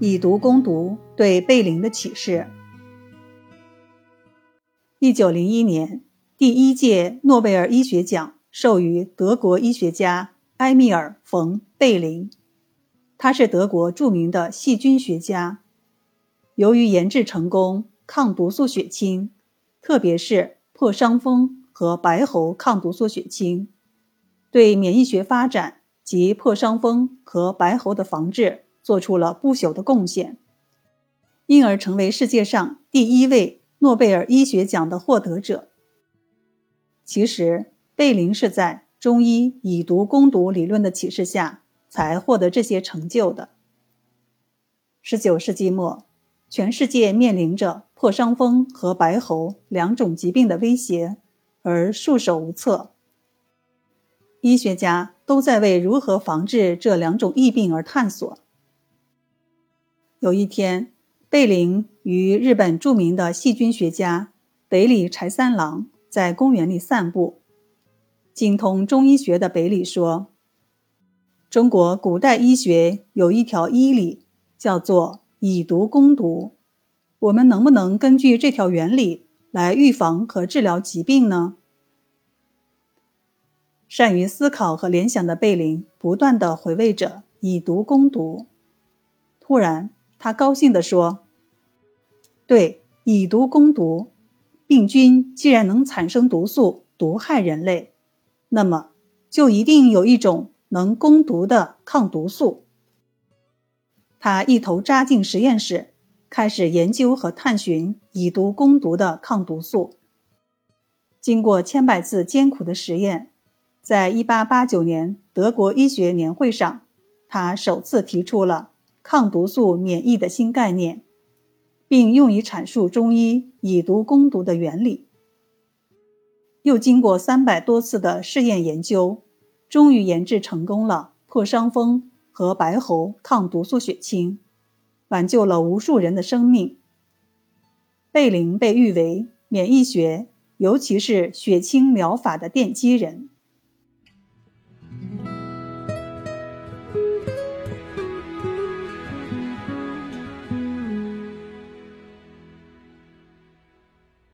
以毒攻毒对贝林的启示。一九零一年，第一届诺贝尔医学奖授予德国医学家埃米尔·冯·贝林，他是德国著名的细菌学家。由于研制成功抗毒素血清，特别是破伤风和白喉抗毒素血清，对免疫学发展及破伤风和白喉的防治做出了不朽的贡献，因而成为世界上第一位诺贝尔医学奖的获得者。其实，贝林是在中医以毒攻毒理论的启示下才获得这些成就的。十九世纪末。全世界面临着破伤风和白喉两种疾病的威胁，而束手无策。医学家都在为如何防治这两种疫病而探索。有一天，贝林与日本著名的细菌学家北里柴三郎在公园里散步。精通中医学的北里说：“中国古代医学有一条医理，叫做。”以毒攻毒，我们能不能根据这条原理来预防和治疗疾病呢？善于思考和联想的贝林不断的回味着以毒攻毒。突然，他高兴地说：“对，以毒攻毒，病菌既然能产生毒素毒害人类，那么就一定有一种能攻毒的抗毒素。”他一头扎进实验室，开始研究和探寻以毒攻毒的抗毒素。经过千百次艰苦的实验，在1889年德国医学年会上，他首次提出了抗毒素免疫的新概念，并用以阐述中医以毒攻毒的原理。又经过三百多次的试验研究，终于研制成功了破伤风。和白喉抗毒素血清，挽救了无数人的生命。贝林被誉为免疫学，尤其是血清疗法的奠基人。